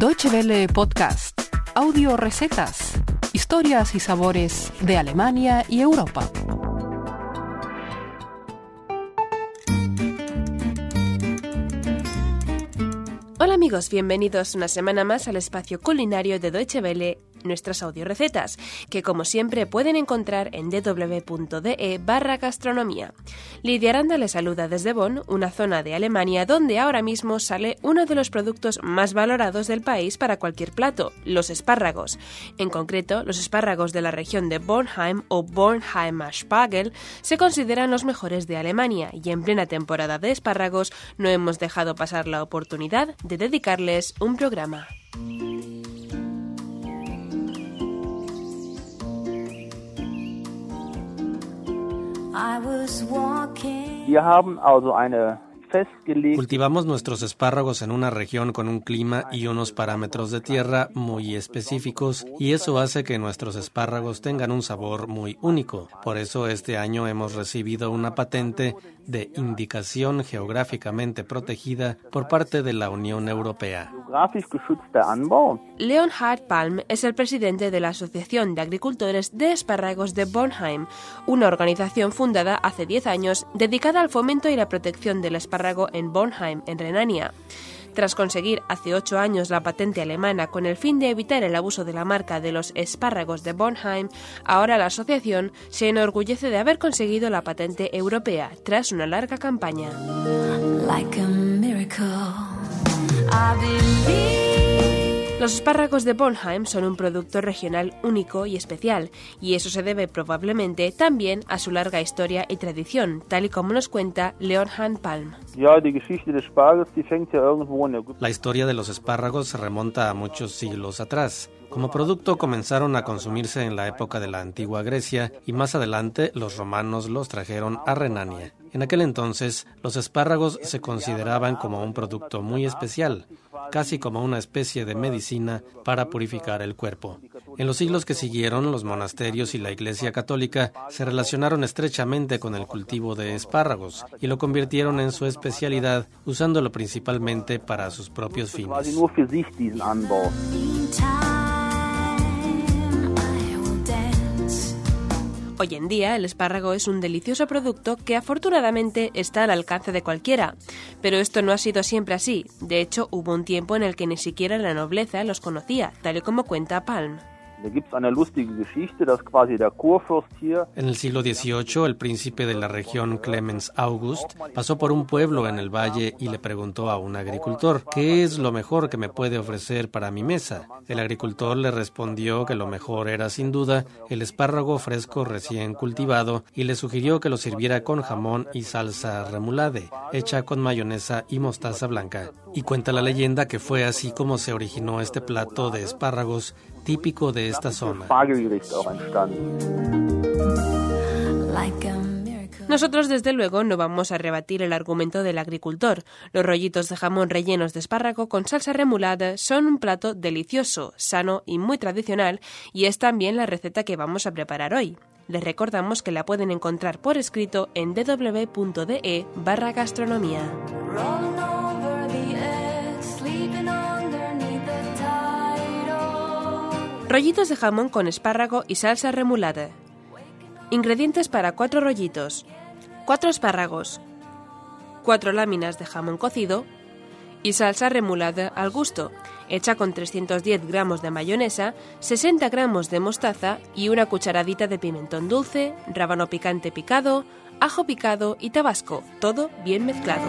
Deutsche Welle Podcast, audio recetas, historias y sabores de Alemania y Europa. Hola amigos, bienvenidos una semana más al espacio culinario de Deutsche Welle nuestras recetas, que como siempre pueden encontrar en www.de barra gastronomía. Lidia Aranda les saluda desde Bonn, una zona de Alemania donde ahora mismo sale uno de los productos más valorados del país para cualquier plato, los espárragos. En concreto, los espárragos de la región de Bornheim o Bornheimer Spargel se consideran los mejores de Alemania y en plena temporada de espárragos no hemos dejado pasar la oportunidad de dedicarles un programa. Wir haben also eine Cultivamos nuestros espárragos en una región con un clima y unos parámetros de tierra muy específicos y eso hace que nuestros espárragos tengan un sabor muy único. Por eso este año hemos recibido una patente de indicación geográficamente protegida por parte de la Unión Europea. Leonhard Palm es el presidente de la Asociación de Agricultores de Espárragos de Bornheim, una organización fundada hace 10 años dedicada al fomento y la protección del espárrago en Bornheim, en Renania. Tras conseguir hace ocho años la patente alemana con el fin de evitar el abuso de la marca de los espárragos de Bornheim, ahora la asociación se enorgullece de haber conseguido la patente europea tras una larga campaña. Los espárragos de Bornheim son un producto regional único y especial, y eso se debe probablemente también a su larga historia y tradición, tal y como nos cuenta Leonhard Palm. La historia de los espárragos se remonta a muchos siglos atrás. Como producto comenzaron a consumirse en la época de la antigua Grecia y más adelante los romanos los trajeron a Renania. En aquel entonces, los espárragos se consideraban como un producto muy especial, casi como una especie de medicina para purificar el cuerpo. En los siglos que siguieron, los monasterios y la Iglesia Católica se relacionaron estrechamente con el cultivo de espárragos y lo convirtieron en su especialidad, usándolo principalmente para sus propios fines. Hoy en día el espárrago es un delicioso producto que afortunadamente está al alcance de cualquiera, pero esto no ha sido siempre así. De hecho, hubo un tiempo en el que ni siquiera la nobleza los conocía, tal y como cuenta Palm. En el siglo XVIII, el príncipe de la región Clemens August pasó por un pueblo en el valle y le preguntó a un agricultor, ¿qué es lo mejor que me puede ofrecer para mi mesa? El agricultor le respondió que lo mejor era sin duda el espárrago fresco recién cultivado y le sugirió que lo sirviera con jamón y salsa remulade, hecha con mayonesa y mostaza blanca. Y cuenta la leyenda que fue así como se originó este plato de espárragos típico de esta zona. Nosotros desde luego no vamos a rebatir el argumento del agricultor. Los rollitos de jamón rellenos de espárrago con salsa remulada son un plato delicioso, sano y muy tradicional y es también la receta que vamos a preparar hoy. Les recordamos que la pueden encontrar por escrito en www.de barra gastronomía. Rollitos de jamón con espárrago y salsa remulada. Ingredientes para 4 rollitos. 4 espárragos. 4 láminas de jamón cocido. Y salsa remulada al gusto, hecha con 310 gramos de mayonesa, 60 gramos de mostaza y una cucharadita de pimentón dulce, rábano picante picado, ajo picado y tabasco, todo bien mezclado.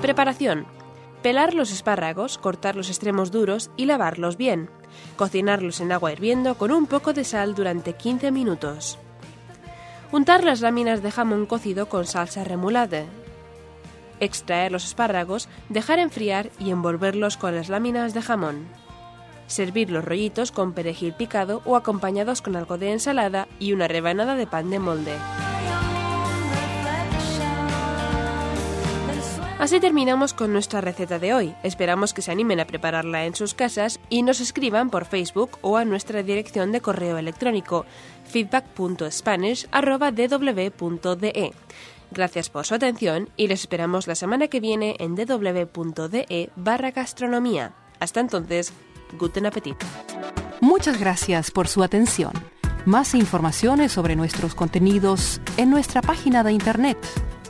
Preparación. Pelar los espárragos, cortar los extremos duros y lavarlos bien. Cocinarlos en agua hirviendo con un poco de sal durante 15 minutos. Untar las láminas de jamón cocido con salsa remulada. Extraer los espárragos, dejar enfriar y envolverlos con las láminas de jamón. Servir los rollitos con perejil picado o acompañados con algo de ensalada y una rebanada de pan de molde. Así terminamos con nuestra receta de hoy. Esperamos que se animen a prepararla en sus casas y nos escriban por Facebook o a nuestra dirección de correo electrónico feedback.spanish.dw.de. Gracias por su atención y les esperamos la semana que viene en www.de barra gastronomía. Hasta entonces, guten appetit. Muchas gracias por su atención. Más informaciones sobre nuestros contenidos en nuestra página de internet